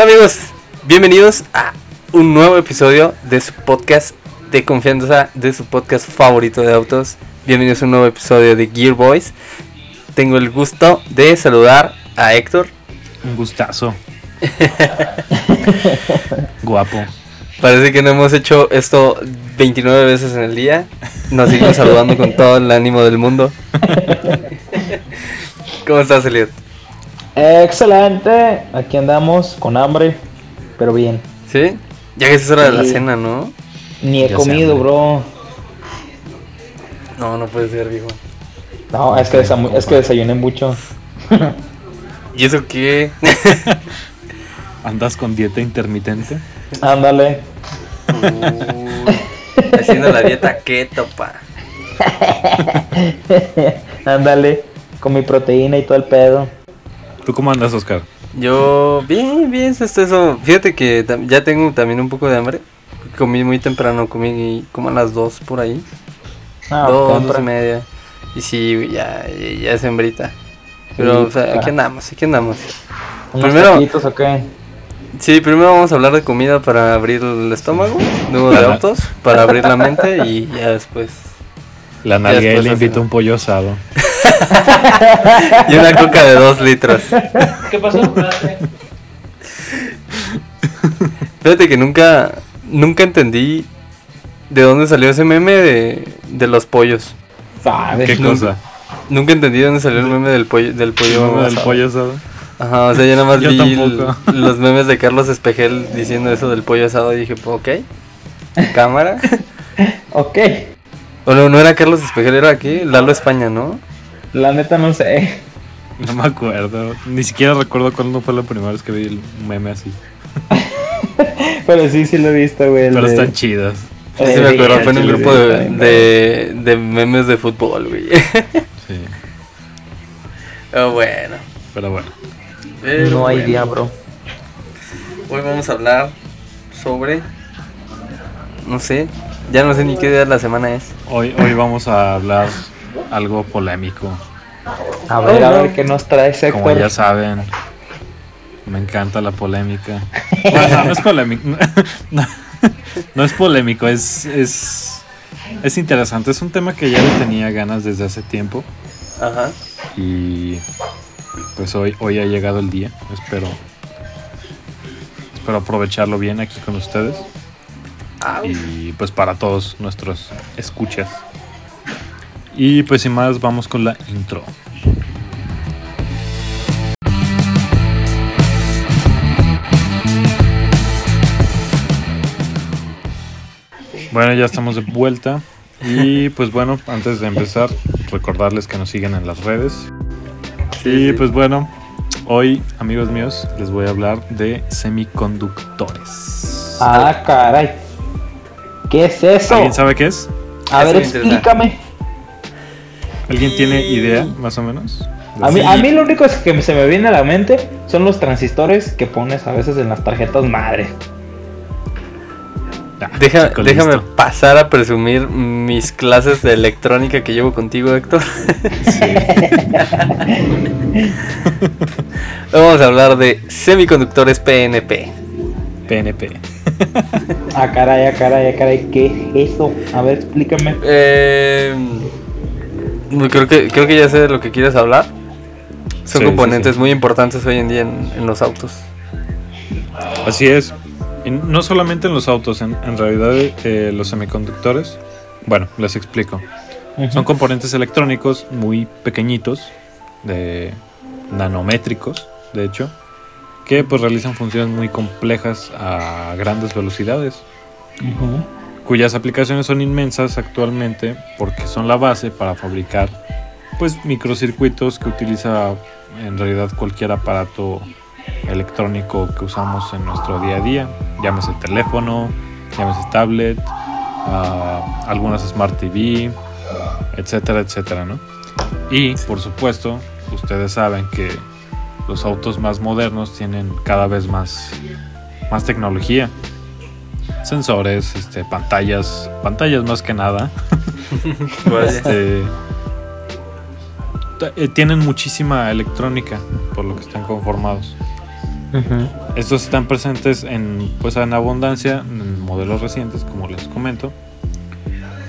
Hola amigos, bienvenidos a un nuevo episodio de su podcast de confianza, de su podcast favorito de autos. Bienvenidos a un nuevo episodio de Gear Boys. Tengo el gusto de saludar a Héctor. Un gustazo. Guapo. Parece que no hemos hecho esto 29 veces en el día. Nos seguimos saludando con todo el ánimo del mundo. ¿Cómo estás, Elliot? Excelente. Aquí andamos con hambre, pero bien. ¿Sí? Ya que es hora de la cena, ¿no? Ni he Ya comido, bro. No, no puede ser, viejo. No, es que, desa- es que desayuné mucho. ¿Y eso qué? ¿Andas con dieta intermitente? Ándale. Haciendo la dieta keto, pa. Ándale. Con mi proteína y todo el pedo. ¿Tú cómo andas, Oscar? Yo, bien, bien, está eso. Fíjate que tam- ya tengo también un poco de hambre. Comí muy temprano, comí como a las 2 por ahí. Ah, dos, dos y media. Y sí, ya, ya es hembrita. Pero, Sí, o sea, aquí andamos, aquí andamos. ¿Unos primero- taquitos o qué? Sí, primero vamos a hablar de comida para abrir el estómago, luego de autos para abrir la mente y ya después. La nalgué le ¿no? un pollo asado. Y una coca de 2 litros. ¿Qué pasó? Fíjate que nunca, nunca entendí de dónde salió ese meme de, de los pollos. ¿Sabes? ¿Qué cosa? Nunca entendí de dónde salió el meme del pollo. Del pollo, ¿El del asado. pollo asado? Ajá, o sea, yo nada más Yo vi el- los memes de Carlos Espejel diciendo eso del pollo asado y dije, pues, ok. Cámara. Ok. O no, no era Carlos Espejel, era aquí, Lalo España, ¿no? La neta no sé. No me acuerdo. Ni siquiera recuerdo cuándo fue la primera vez que vi el meme así. Pero sí, sí lo he visto, güey. el Pero de- están chidas. Sí, sí me acuerdo, fue en un Sí, grupo de, de, de memes de fútbol, güey. Sí. Pero bueno. Pero bueno. Pero No hay bueno. día, bro. Hoy vamos a hablar sobre. No sé, ya no sé ni qué día de la semana es. Hoy, hoy vamos a hablar algo polémico. A ver, Oh, a no. ver qué nos trae Como Héctor. ya saben, me encanta la polémica. No, no, no es polémico. No, no es polémico, es, es, es interesante. Es un tema que ya le tenía ganas desde hace tiempo. Ajá. Y pues hoy, hoy ha llegado el día. Espero, espero aprovecharlo bien aquí con ustedes. Y pues para todos nuestros escuchas. Y pues sin más, vamos con la intro. Bueno, ya estamos de vuelta. Y pues bueno, antes de empezar, recordarles que nos siguen en las redes. Y pues bueno, hoy, amigos míos, les voy a hablar de semiconductores. Ah, caray. ¿Qué es eso? ¿Alguien sabe qué es? A ver, explícame. ¿Alguien tiene idea, más o menos? A mí, a mí lo único que se me viene a la mente son los transistores que pones a veces en las tarjetas madre. Ah, Deja- déjame listo. pasar a presumir mis clases de electrónica que llevo contigo, Héctor. Sí. Vamos a hablar de semiconductores PNP. PNP. Ah, caray, ah, caray, ah, caray. ¿Qué es eso? A ver, explícame. Eh, creo, que, creo que ya sé de lo que quieres hablar. Son Sí, sí, componentes sí. muy importantes hoy en día en, en los autos. Así es. Y no solamente en los autos, en, en realidad eh, los semiconductores. Bueno, les explico. Son componentes electrónicos muy pequeñitos, de nanométricos, de hecho, que pues realizan funciones muy complejas a grandes velocidades, Ujú. Cuyas aplicaciones son inmensas actualmente porque son la base para fabricar pues microcircuitos que utiliza en realidad cualquier aparato electrónico que usamos en nuestro día a día, llámese teléfono, llámese tablet, ah, algunas smart TV, etcétera, etcétera, ¿no? Y por supuesto, ustedes saben que los autos más modernos tienen cada vez más, más tecnología. Sensores, este, pantallas, pantallas más que nada. Este, eh, tienen muchísima electrónica por lo que están conformados. Estos están presentes en, pues, en abundancia en modelos recientes, como les comento.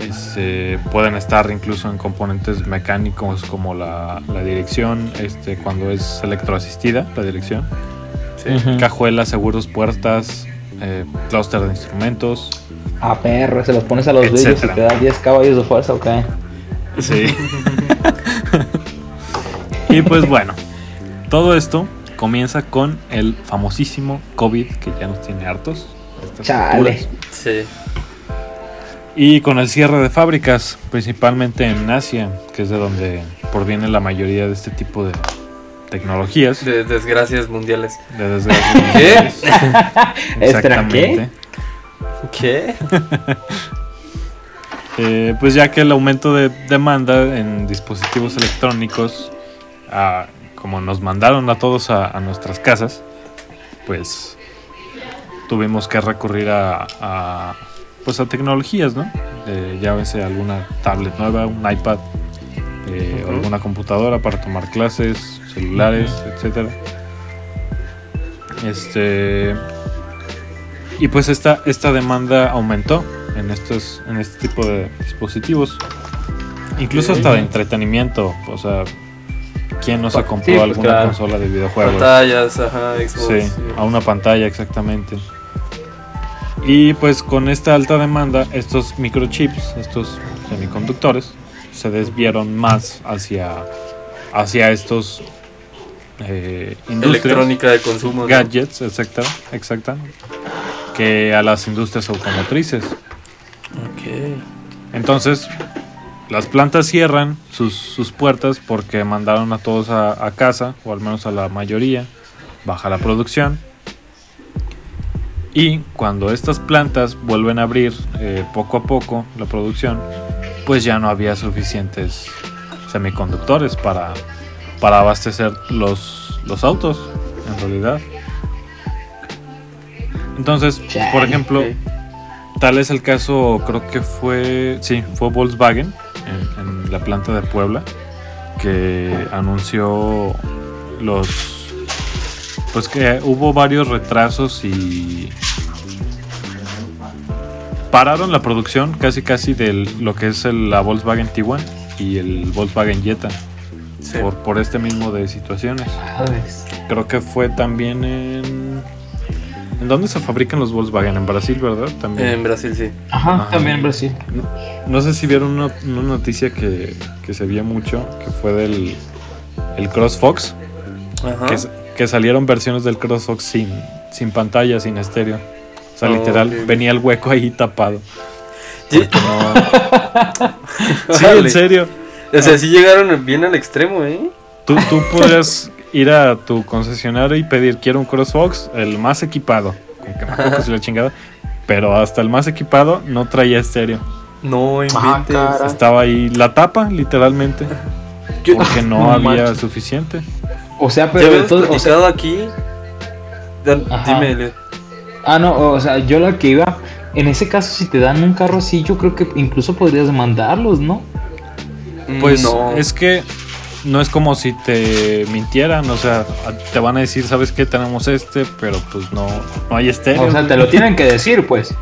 Este, pueden estar incluso en componentes mecánicos como la, la dirección, este, cuando es electroasistida, la dirección. Sí. Cajuelas, seguros, puertas, eh, clúster de instrumentos. A perro, se los pones a los vidrios y te da 10 caballos de fuerza, ok. Sí. y pues bueno, todo esto comienza con el famosísimo COVID que ya nos tiene hartos. Chale. Sí. Y con el cierre de fábricas, principalmente en Asia, que es de donde proviene la mayoría de este tipo de tecnologías. De desgracias mundiales. De desgracia. ¿Qué? Exactamente. ¿Qué? Eh, pues ya que el aumento de demanda en dispositivos electrónicos, ah, como nos mandaron a todos a, a nuestras casas, pues tuvimos que recurrir a, a, pues a tecnologías, ¿no? Eh, ya sea alguna tablet nueva, un iPad, eh, Ujú. alguna computadora para tomar clases, celulares, etcétera. Este y pues esta, esta demanda aumentó en estos en este tipo de dispositivos. Incluso hasta de entretenimiento, o sea, ¿quién no se compró pues, alguna claro. consola de videojuegos? Pantallas, ajá, Xbox. Sí, a una pantalla exactamente. Y pues con esta alta demanda, estos microchips, estos semiconductores, se desviaron más hacia, hacia estos eh, industrias, Electrónica de consumo. ¿no? gadgets, etcétera, exacta, que a las industrias automotrices. Ok. Entonces, las plantas cierran sus, sus puertas porque mandaron a todos a, a casa, o al menos a la mayoría, baja la producción. Y cuando estas plantas vuelven a abrir eh, poco a poco la producción, pues ya no había suficientes semiconductores para, para abastecer los, los autos, en realidad. Entonces, Chale, por ejemplo. Tal es el caso, creo que fue, sí, fue Volkswagen en, en la planta de Puebla que anunció los, pues que hubo varios retrasos y pararon la producción casi casi de lo que es el- la Volkswagen Tiguan y el Volkswagen Jetta Sí. por, por este mismo de situaciones. Madres. Creo que fue también en... ¿En dónde se fabrican los Volkswagen? En Brasil, ¿verdad? También. En Brasil, sí. Ajá, Ajá. también en Brasil. No sé si vieron una, una noticia que, que se vio mucho, que fue del el CrossFox, Ajá. que, que salieron versiones del CrossFox sin, sin pantalla, sin estéreo. O sea, Oh, literal, venía el hueco ahí tapado. Sí. No- en serio. O sea, sí llegaron bien al extremo, ¿eh? Tú, tú podrías ir a tu concesionario y pedir, quiero un CrossFox, el más equipado, con que me la chingada. Pero hasta el más equipado no traía estéreo. No Ah, inventes. cara. Estaba ahí la tapa, literalmente. Porque no, No había manches. suficiente. O sea, pero entonces, o sea, aquí. Dime, ah, no, o sea, yo la que iba, en ese caso, si te dan un carro así, yo creo que incluso podrías demandarlos, ¿no? Pues no. es que no es como si te mintieran, o sea, te van a decir, ¿sabes qué? Tenemos este, pero pues no, no hay estéreo. O sea, te lo tienen que decir, pues.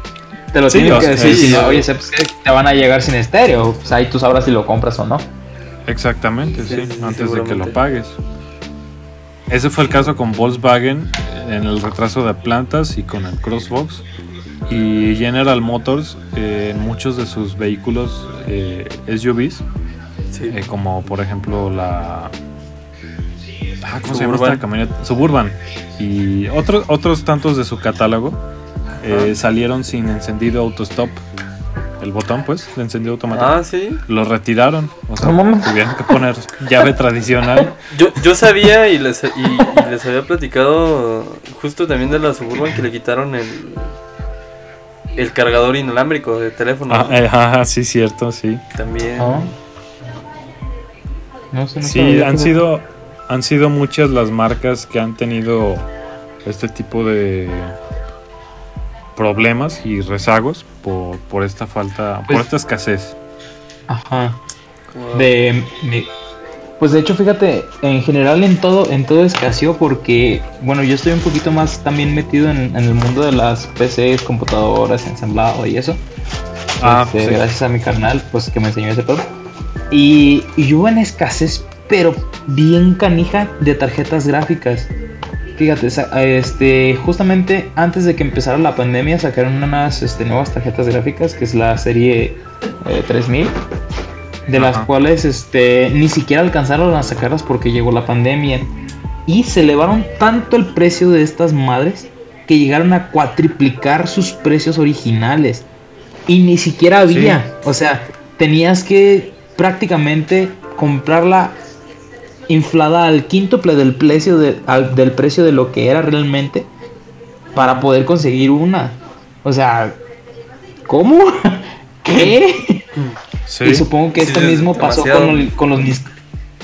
Te lo Sí, tienen que decir. no, sí. oye, ¿sabes qué? Te van a llegar sin estéreo. Pues ahí tú sabrás si lo compras o no. Exactamente, Sí, sí, sí, sí, antes de que lo pagues. Ese fue el caso con Volkswagen en el retraso de plantas y con el Crossbox. Y General Motors eh, en muchos de sus vehículos eh, SUVs, Sí. eh, como por ejemplo la... Ah, ¿Cómo se llama Suburban. esta camioneta? Suburban. Y otros, otros tantos de su catálogo eh, salieron sin encendido autostop. El botón, pues, de encendido automático. Ah, sí. Lo retiraron. O sea, tuvieron que poner llave tradicional. Yo, yo sabía y les, y, y les había platicado justo también de la Suburban que le quitaron el, el cargador inalámbrico de teléfono. Ah, eh, ajá, sí, cierto, sí. También. No sé, no Sí, han que- sido, han sido muchas las marcas que han tenido este tipo de problemas y rezagos por, por esta falta, por Pues- esta escasez. Ajá. De. mi- Pues de hecho, fíjate, en general en todo, en todo escaseó porque, bueno, yo estoy un poquito más también metido en, en el mundo de las PCs, computadoras, ensamblado y eso. Ah, Este, sí. Gracias a mi carnal, pues que me enseñó ese todo. Y, y hubo en escasez, pero bien canija de tarjetas gráficas. Fíjate, este, justamente antes de que empezara la pandemia sacaron unas este, nuevas tarjetas gráficas, que es la serie eh, 3000, de las Ajá. cuales este, ni siquiera alcanzaron a sacarlas porque llegó la pandemia. Y se elevaron tanto el precio de estas madres que llegaron a cuatriplicar sus precios originales. Y ni siquiera había. O sea, tenías que prácticamente comprarla inflada al quíntuple del precio de, al- del precio de lo que era realmente para poder conseguir una. O sea, ¿cómo? ¿Qué? Sí. Y supongo que Sí, esto es mismo pasó con, con los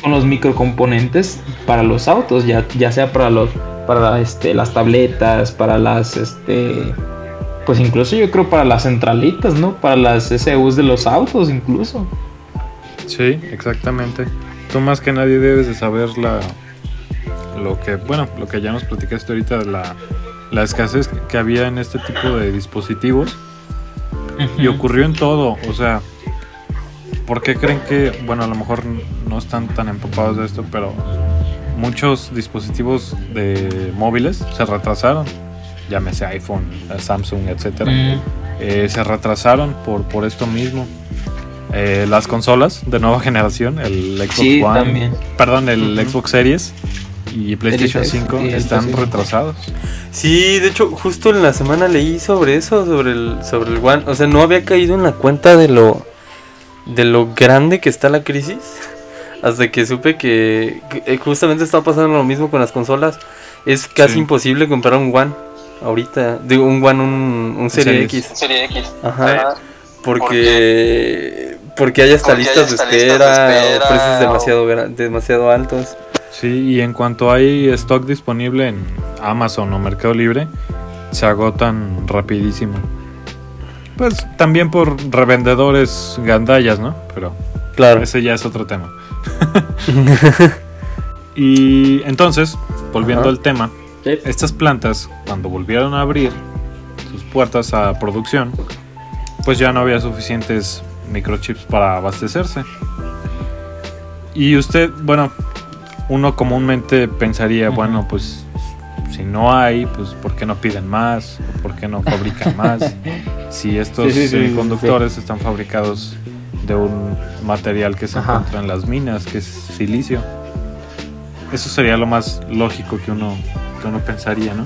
con los microcomponentes para los autos, ya, ya sea para los para este las tabletas, para las este pues incluso yo creo para las centralitas, ¿no? Para las SUs de los autos incluso. Sí, exactamente. Tú más que nadie debes de saber la lo que, bueno, lo que ya nos platicaste ahorita la, la escasez que había en este tipo de dispositivos. Y ocurrió en todo, o sea, ¿por qué creen que, bueno, a lo mejor no están tan empapados de esto, pero muchos dispositivos de móviles se retrasaron, llámese iPhone, Samsung, etcétera. Eh, se retrasaron por, por esto mismo. Eh, las consolas de nueva generación, el Xbox Sí, One, también. perdón, el. Xbox Series y PlayStation Series X 5 y el están retrasados. Sí, de hecho, justo en la semana leí sobre eso, sobre el, sobre el One. O sea, no había caído en la cuenta de lo, de lo grande que está la crisis. Hasta que supe que, que, eh, justamente está pasando lo mismo con las consolas. Es casi Sí. imposible comprar un One ahorita. Digo, un One, un, un Serie Series. X. Serie X. Ajá. Porque, porque hay hasta Porque hay listas de listas de espera, o precios demasiado, demasiado altos. Sí, y en cuanto hay stock disponible en Amazon o Mercado Libre, se agotan rapidísimo. Pues también por revendedores gandallas, ¿no? Pero Claro. ese ya es otro tema. y entonces, volviendo Ajá. al tema, sí. Estas plantas, cuando volvieron a abrir sus puertas a producción, pues ya no había suficientes microchips para abastecerse. Y usted, bueno, uno comúnmente pensaría, bueno, pues si no hay, pues ¿por qué no piden más? ¿Por qué no fabrican más? si estos Sí, sí, sí, semiconductores están fabricados de un material que se Ajá. encuentra en las minas, que es silicio. Eso sería lo más lógico que uno, que uno pensaría, ¿no?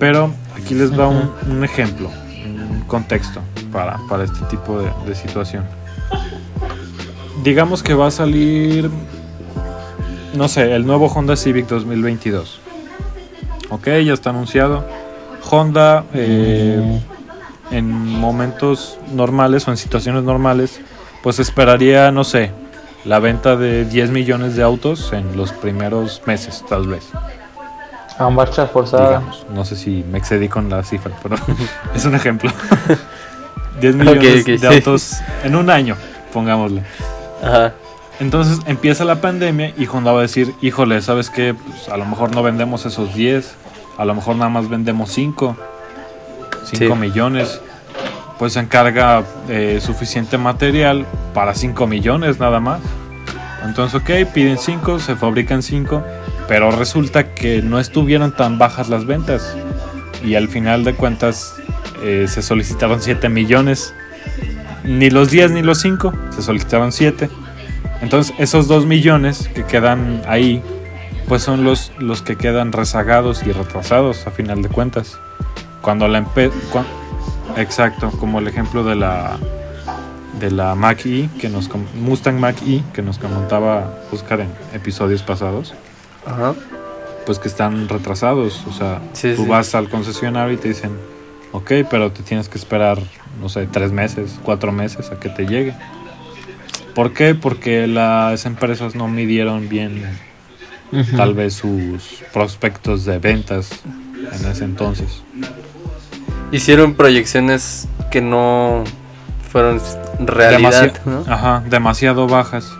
Pero aquí les va un, ejemplo, contexto para, para este tipo de, situación. Digamos que va a salir, no sé, el nuevo Honda Civic 2022. Ok, ya está anunciado. Honda eh, en momentos normales o en situaciones normales, pues esperaría, no sé, la venta de 10 millones de autos en los primeros meses, tal vez A marcha forzada. digamos. No sé si me excedí con la cifra, pero es un ejemplo. 10 millones Ok, ok, de sí. autos en un año, pongámosle. Ajá. Entonces empieza la pandemia y Honda va a decir, híjole, ¿sabes qué? Pues, a lo mejor no vendemos esos 10, a lo mejor nada más vendemos 5, 5 Sí. millones. Pues se encarga eh, suficiente material para 5 millones nada más. Entonces, ok, piden 5, se fabrican 5, pero resulta que no estuvieron tan bajas las ventas. Y al final de cuentas eh, se solicitaron 7 millones. Ni los 10 ni los 5, se solicitaron 7. Entonces esos 2 millones que quedan ahí, pues son los, los que quedan rezagados y retrasados a final de cuentas. Cuando la Exacto, como el ejemplo de la de la Mac E, que nos Mustang Mac E, que nos comentaba Oscar en episodios pasados, Ajá. pues que están retrasados. O sea, Sí, tú sí. vas al concesionario y te dicen, ok, pero te tienes que esperar, no sé, tres meses, cuatro meses a que te llegue. ¿Por qué? Porque las empresas no midieron bien tal vez sus prospectos de ventas en ese entonces. Hicieron proyecciones que no fueron realidad, Demasi- ¿no? Ajá, demasiado bajas.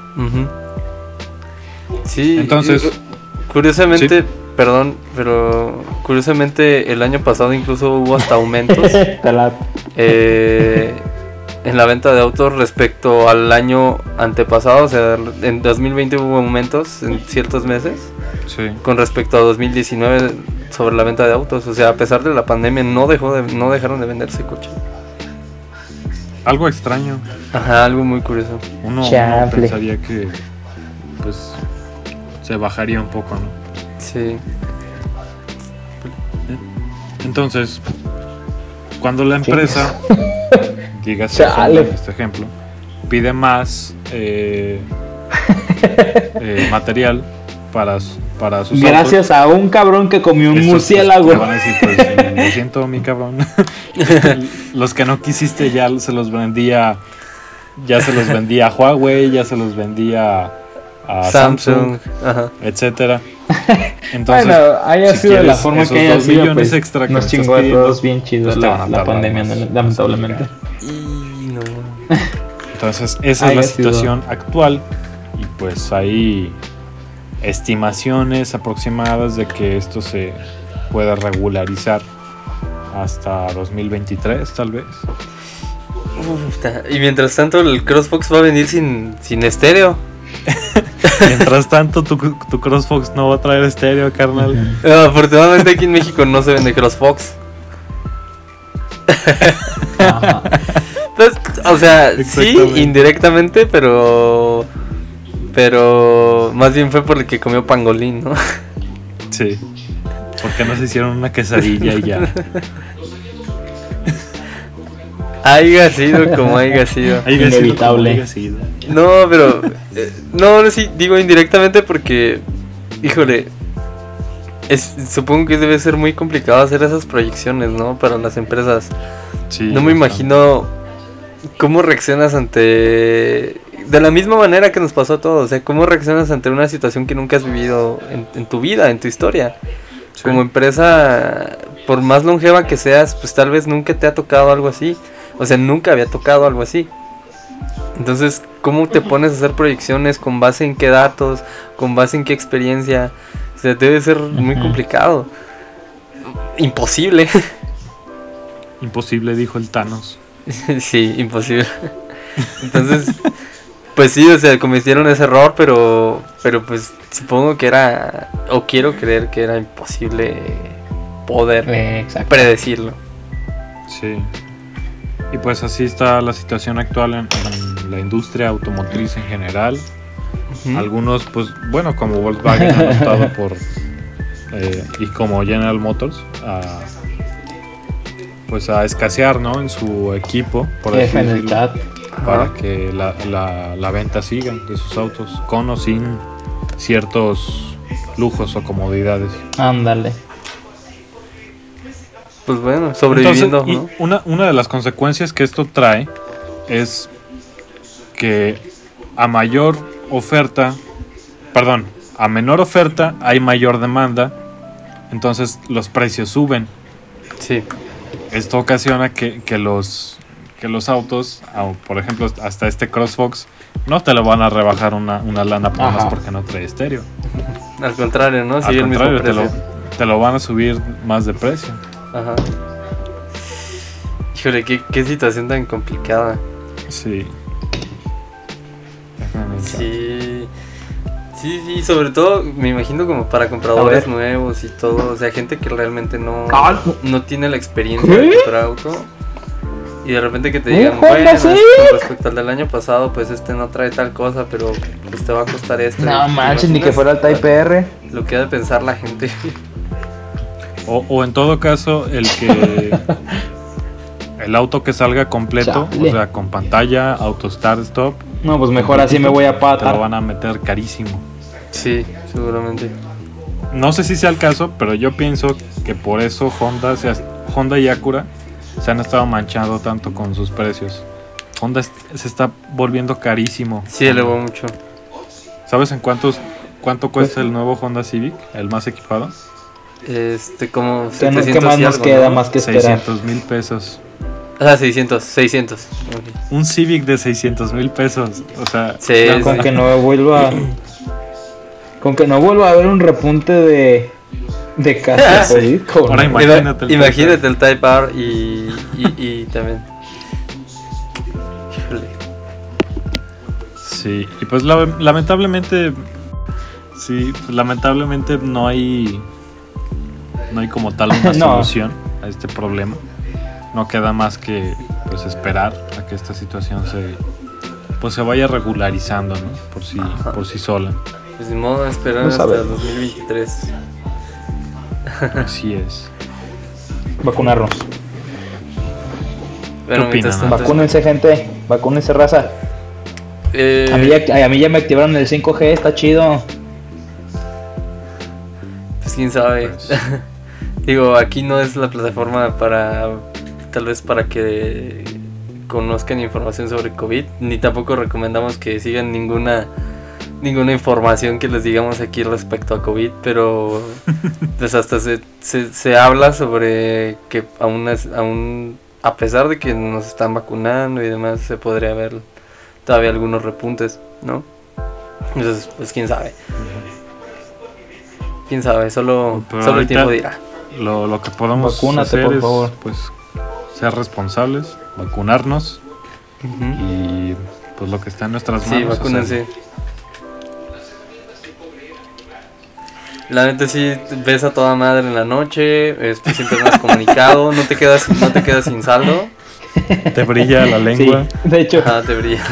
Sí, Entonces- curiosamente, perdón, pero curiosamente el año pasado incluso hubo hasta aumentos eh, en la venta de autos respecto al año antepasado, o sea, en 2020 hubo aumentos en ciertos meses Sí. con respecto a 2019 sobre la venta de autos, o sea, a pesar de la pandemia no dejó de, no dejaron de venderse coches. Algo extraño. Ajá, algo muy curioso. Uno, uno pensaría que pues se bajaría un poco, ¿no? Sí. Entonces, cuando la empresa, en este ejemplo, pide más eh, eh, material para, para sus Gracias a un cabrón que comió un pues, murciélago. te van a decir, pues, lo siento, mi cabrón. los que no quisiste ya se los vendía, ya se los vendía a Huawei, ya se los vendía a Samsung, Samsung. Etcétera. Entonces, bueno, haya si sido de la forma que haya sido, millones pues, extra que nos chingó a todos bien chido pues la, la pandemia, más. lamentablemente. Y no. Entonces, esa es la Haya sido. situación actual. Y pues hay estimaciones aproximadas de que esto se pueda regularizar hasta 2023, tal vez. Puta, Y mientras tanto el CrossFox va a venir sin, sin estéreo. Mientras tanto, tu, tu CrossFox no va a traer estéreo, carnal. Eh, afortunadamente aquí en México no se vende CrossFox. Ajá. Pues, o sea, sí, indirectamente, pero. Pero más bien fue porque comió pangolín, ¿no? Sí. Porque no se hicieron una quesadilla y ya. Haya sido como haya sido. Haya sido como Inevitable. No, pero. eh, no, no, sí, digo indirectamente porque. Híjole. Es, supongo que debe ser muy complicado hacer esas proyecciones, ¿no? Para las empresas. Sí, No me imagino cómo reaccionas ante... De la misma manera que nos pasó a todos, o sea, cómo reaccionas ante una situación que nunca has vivido en, en tu vida, en tu historia. Sí. Como empresa, por más longeva que seas, pues tal vez nunca te ha tocado algo así. O sea, nunca había tocado algo así. Entonces, ¿cómo te pones a hacer proyecciones? ¿Con base en qué datos? ¿Con base en qué experiencia? O sea, debe ser muy complicado. Imposible. Imposible, dijo el Thanos. sí, imposible. Entonces, pues sí, o sea, cometieron ese error, pero, pero pues supongo que era, o quiero creer que era imposible poder Eh, predecirlo. Sí. Y pues así está la situación actual en, en la industria automotriz en general. Algunos, pues, bueno, como Volkswagen han optado por, eh, y como General Motors, a, pues a escasear, ¿no? En su equipo, por así decirlo, para que la, la, la venta siga de sus autos, con o sin ciertos lujos o comodidades. Ándale. Pues bueno, sobreviviendo, Entonces, y ¿no? una, una de las consecuencias que esto trae es que a mayor oferta, perdón, a menor oferta hay mayor demanda, entonces los precios suben. Sí, Esto ocasiona que, que los, que los autos, au- por ejemplo, hasta este CrossFox, no te lo van a rebajar una, una lana por más porque no trae estéreo. al contrario, ¿no? Al Sigue el mismo contrario, te lo, te lo van a subir más de precio. Ajá. Híjole, qué, qué situación tan complicada. Sí. Sí. Sí, sí, sobre todo me imagino como para compradores nuevos y todo, o sea, gente que realmente no, no tiene la experiencia de comprar auto y de repente que te ¿Un digan, bueno, es- con respecto al del año pasado, pues este no trae tal cosa, pero pues te va a costar esto. No ¿Te manches, ni que fuera el Type R. Lo que ha de pensar la gente. O, o en todo caso, el que. el auto que salga completo, Chale. o sea, con pantalla, auto start stop, No, pues mejor así me voy a te lo patar. van a meter carísimo. Sí, seguramente. No sé si sea el caso, pero yo pienso que por eso Honda, se ha- Honda y Acura se han estado manchando tanto con sus precios. Honda se está volviendo carísimo. Sí, elevó mucho. ¿Sabes en cuántos cuánto cuesta el nuevo Honda Civic, el más equipado? Este, como ¿Qué, no- 700 qué más nos algo, queda ¿no? más que esperar? 600 mil pesos. Ah, 600, 600. ok. Un Civic de 600 mil pesos. O sea, Sí, Con sí. que no vuelva. Con que no vuelva a haber un repunte de, de casos Sí. COVID, como Ahora no. imagínate el Imagínate el Type R y, y, y también. Híjole. Sí, y pues la- lamentablemente, sí, pues, lamentablemente no hay, no hay como tal una No. solución a este problema. No queda más que pues esperar a que esta situación se, pues se vaya regularizando, ¿no? Por sí, por sí sola. Pues ni modo, esperar No hasta sabemos. 2023. Así es. Vacunarnos. Bueno, tanto, Vacúnense, gente. Vacúnense, raza. eh, A mí, ya, a mí ya me activaron el 5G, está chido. Pues quién sabe. Pues. Digo, aquí no es la plataforma para. Tal vez para que conozcan información sobre COVID. Ni tampoco recomendamos que sigan ninguna. Ninguna información que les digamos aquí respecto a COVID, pero pues hasta se, se, se habla sobre que aún, es- aún a pesar de que nos están vacunando y demás, se podría haber todavía algunos repuntes, ¿no? Entonces, pues quién sabe. Quién sabe, solo, Pero solo el tiempo dirá. Lo, lo que podemos Vacúnate, hacer por es, favor. pues, ser responsables, vacunarnos y pues lo que está en nuestras Sí, manos. vacúnense. hacer. La neta sí ves a toda madre en la noche, este, siempre más comunicado, no te quedas, no te quedas sin saldo, Te brilla la lengua. Sí, de hecho, te brilla.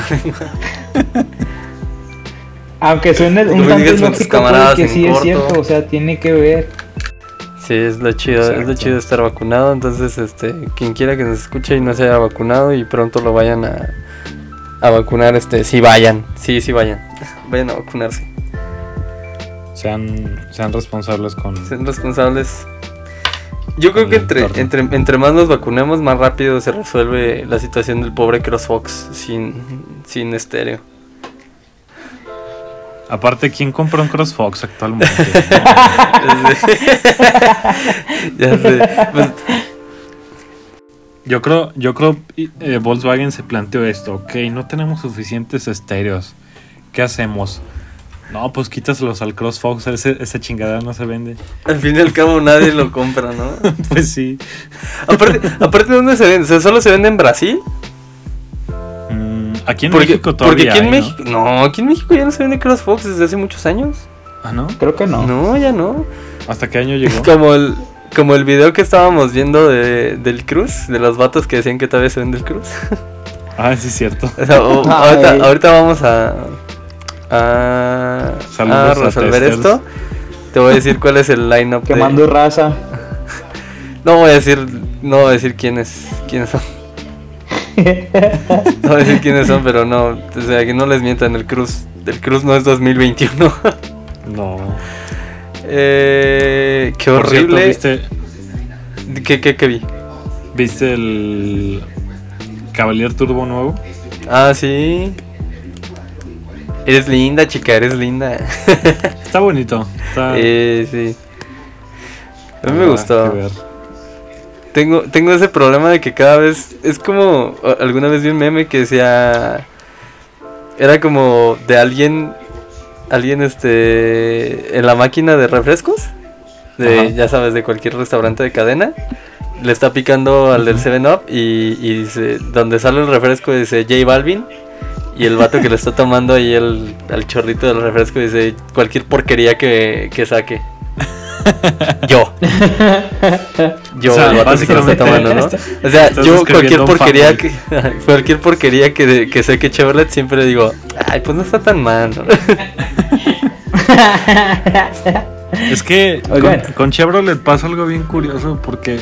aunque suene un tanto ilógico, que sí es cierto, o sea, tiene que ver. Sí, es lo chido, es lo chido estar vacunado, entonces este, quien quiera que nos escuche y no se haya vacunado y pronto lo vayan a, a vacunar, este, sí vayan, sí, sí vayan, vayan a vacunarse, Sean, sean responsables con. sean responsables. Yo creo que entre, entre, entre más nos vacunemos, más rápido se resuelve la situación del pobre CrossFox sin, sin estéreo. Aparte, ¿quién compra un CrossFox actualmente? ya sé. Pues, yo creo, yo creo eh, Volkswagen se planteó esto. Ok, no tenemos suficientes estéreos. ¿Qué hacemos? No, pues quítaselos al CrossFox. Ese, chingadera no se vende. al fin y al cabo nadie lo compra, ¿no? pues sí. Aparte, aparte ¿dónde se vende? O sea, ¿Solo se vende en Brasil? Aquí en Porque, México porque todavía aquí en hay, ¿no? México, ¿no? aquí en México ya no se vende CrossFox desde hace muchos años. Ah, ¿no? Creo que no. No, ya no. ¿Hasta qué año llegó? Como el, como el video que estábamos viendo de, del Cruz, de los vatos que decían que todavía se vende el Cruz. ah, sí, es cierto. O sea, o- ahorita, ahorita vamos a, a, a resolver esto. Te voy a decir cuál es el lineup. de- Quemando raza. No voy a decir, no voy a decir quiénes, quiénes son. No voy a decir quiénes son, pero no, o sea, que no les mientan, el Cruz, el Cruz no es 2021. No. eh, qué Por cierto, horrible. ¿viste, ¿Qué, qué, qué vi? ¿Viste el Cavalier Turbo nuevo? Ah, sí. Eres linda, chica, eres linda. Está bonito. Está, Eh, sí. A mí me habrá gustó. Tengo, tengo ese problema de que cada vez. Es como. Alguna vez vi un meme que decía. Era como de alguien. Alguien, este. En la máquina de refrescos. De, Ajá. ya sabes, de cualquier restaurante de cadena. Le está picando al del 7-Up y, y dice. Donde sale el refresco dice J Balvin. Y el vato que le está tomando ahí el, al chorrito del refresco dice cualquier porquería que, que saque. Yo. Yo, O sea, el vato que se lo está básicamente tomando, ¿no? está- O sea, yo cualquier porquería que cualquier porquería que, que saque Chevrolet siempre digo, ay, pues no está tan mal, ¿no? Es que con, con Chevrolet pasa algo bien curioso porque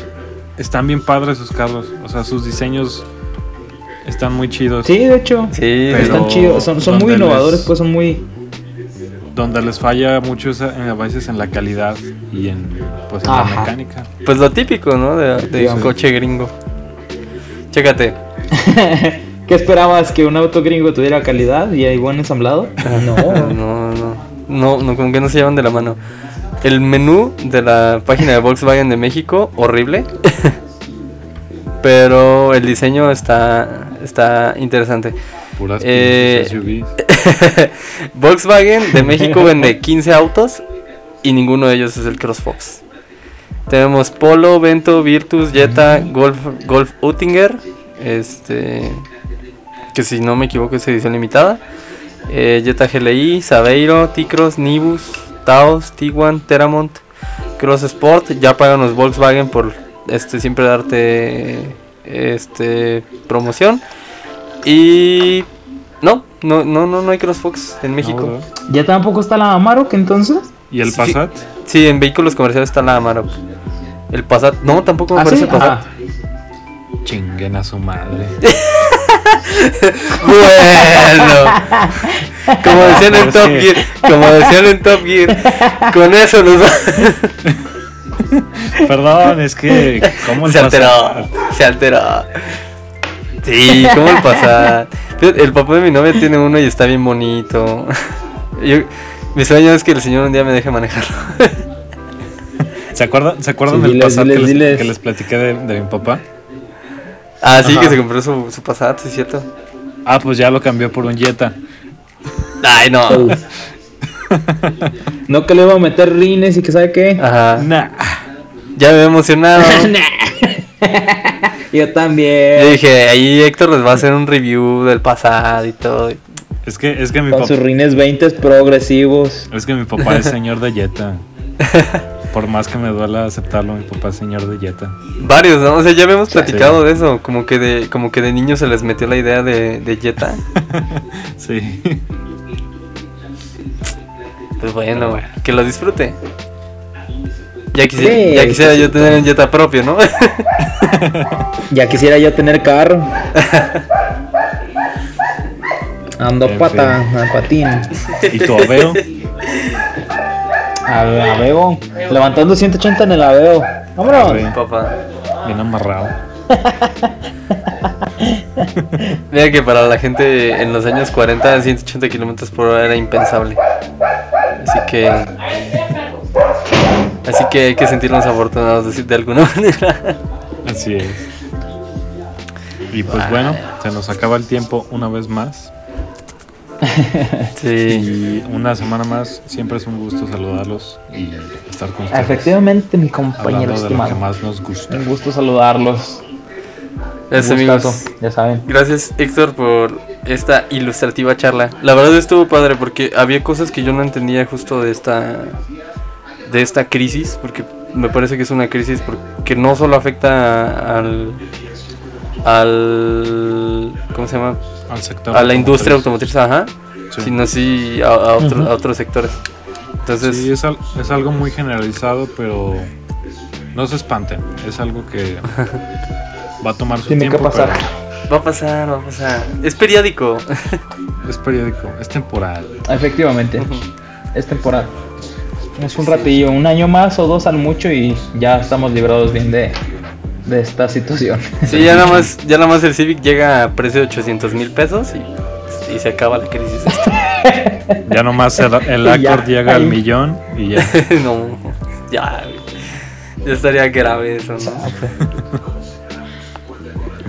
están bien padres sus carros. O sea, sus diseños están muy chidos. Sí, de hecho. Sí, Están chidos. Son, son muy innovadores, les- pues son muy. Donde les falla mucho es a, a veces en la calidad y en, pues, en la mecánica. pues lo típico, ¿no? De, un coche gringo. Chécate. ¿Qué esperabas? ¿Que un auto gringo tuviera calidad y hay buen ensamblado? No. No, no. No, no, como que no se llevan de la mano. El menú de la página de Volkswagen de México, horrible. Pero el diseño está, está interesante. Puras Eh, SUVs. Volkswagen de México vende 15 autos y ninguno de ellos es el CrossFox. Tenemos Polo, Vento, Virtus, Jetta, Golf, Golf Uttinger, este, que si no me equivoco es edición limitada. eh, Jetta GLI, Saveiro, T-Cross, Nibus, Taos, Tiguan, Teramont, Cross Sport. Ya pagan los Volkswagen por este siempre darte este promoción. Y no, no, no, no, no hay CrossFox en México. ¿Ya tampoco está la Amarok entonces? ¿Y el. Passat? Sí, en vehículos comerciales está la Amarok. El Passat, no, tampoco me ¿Ah, parece sí? el Passat. Ah, Chinguen a su madre. Bueno, como decían en Pues Top. Gear, como decían en Top Gear, con eso nos va. Perdón, es que. ¿Cómo Se alteró, se alteró. Sí, como el. Fíjate, El papá de mi novia tiene uno y está bien bonito. Yo- mi sueño es que el señor un día me deje manejarlo. ¿Se acuerdan, ¿se acuerdan Sí, del diles, Passat diles, que, les, diles. que les platiqué de, de mi papá? Ah, sí, Ajá. que se compró su, su Passat, sí es cierto. Ah, pues ya lo cambió por un Jetta. Ay, no. No que le iba a meter rines y que sabe qué. Ajá. Nah. Ya me he emocionado. Yo Yo también. dije, ahí Héctor les va a hacer un review del pasado y todo. Es que, es que mi Con papá. sus rines 20 progresivos. Es que mi papá es señor de Jetta. Por más que me duela aceptarlo, mi papá es señor de Jetta. Varios, ¿no? O sea, ya habíamos platicado de eso. Como que de, como que de niños se les metió la idea de, de Jetta. Sí. Pues bueno, que lo disfrute. Ya quisiera, Sí, ya quisiera sí, yo sí. tener un Jetta propio, ¿no? Ya quisiera yo tener carro. Ando En pata, a patín. ¿Y tu aveo? A ver, aveo. Levantando 180 en el aveo. Vámonos. Sí. Papá. Bien amarrado. Mira que para la gente en los años 40, 180 kilómetros por hora era impensable. Así que. Así que hay que sentirnos afortunados de, de alguna manera. Así es. Y pues bueno, se nos acaba el tiempo una vez más. Sí. Y una semana más, siempre es un gusto saludarlos y estar con ustedes. Efectivamente, mi compañero de lo que más nos gusta. Un gusto saludarlos. Gracias, amigos. Ya saben. Gracias, Héctor, por esta ilustrativa charla. La verdad estuvo padre porque había cosas que yo no entendía justo de esta de esta crisis, porque me parece que es una crisis porque no solo afecta al al ¿cómo se llama? Al sector a la industria automotriz. ajá, Sí. sino sí a, a otro- Ujú. a otros sectores. Entonces, Sí, es, al- es algo muy generalizado, pero no se espanten. Es algo que va a tomar su Tiene que tiempo, pasar. va a pasar, va a pasar. Es periódico. pero es periódico, es temporal. Efectivamente. Es temporal. Es un ratillo, un año más o dos al mucho y ya estamos librados bien de, de esta situación. Sí, ya nada más, ya nada más el Civic llega a precio de 800 mil pesos y, y se acaba la crisis. esta. Ya nomás el, el ya, Accord llega al millón y ya. no, ya, ya estaría grave eso, ¿no?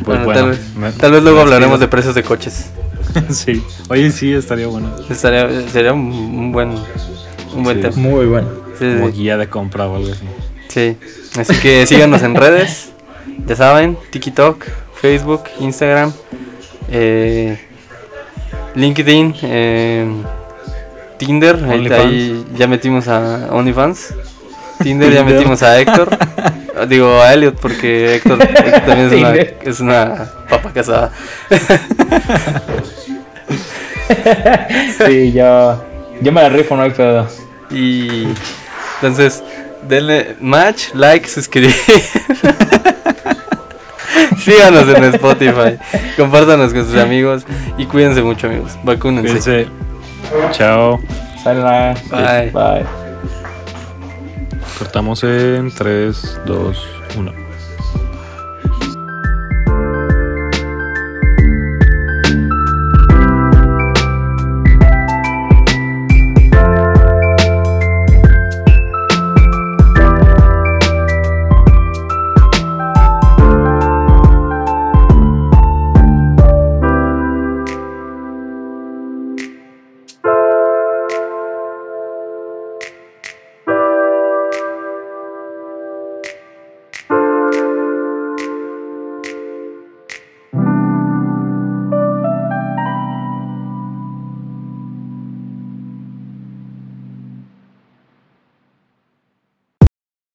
Pues Bueno, bueno, tal, vez, me- tal vez luego hablaremos de precios de coches. sí, oye, sí, estaría bueno. Estaría, sería un, un buen, un buen Sí. tema. Muy bueno. Sí, Como sí, guía de compra o algo así. sí. Así que síganos en redes, ya saben, TikTok, Facebook, Instagram, eh, LinkedIn, eh, Tinder, ahí, ya metimos a OnlyFans. Tinder ya metimos a Héctor. Digo a Elliot porque Héctor, Héctor también es una, es una papa casada. Sí, yo, yo me la rifo, no hay pedo. Y entonces, denle match, like, suscribir. Síganos en Spotify. Compártanos con sus amigos. Y cuídense mucho, amigos. Vacúnense. Cuídense. Chao. Sala. Bye. Bye. Cortamos en 3, 2, 1.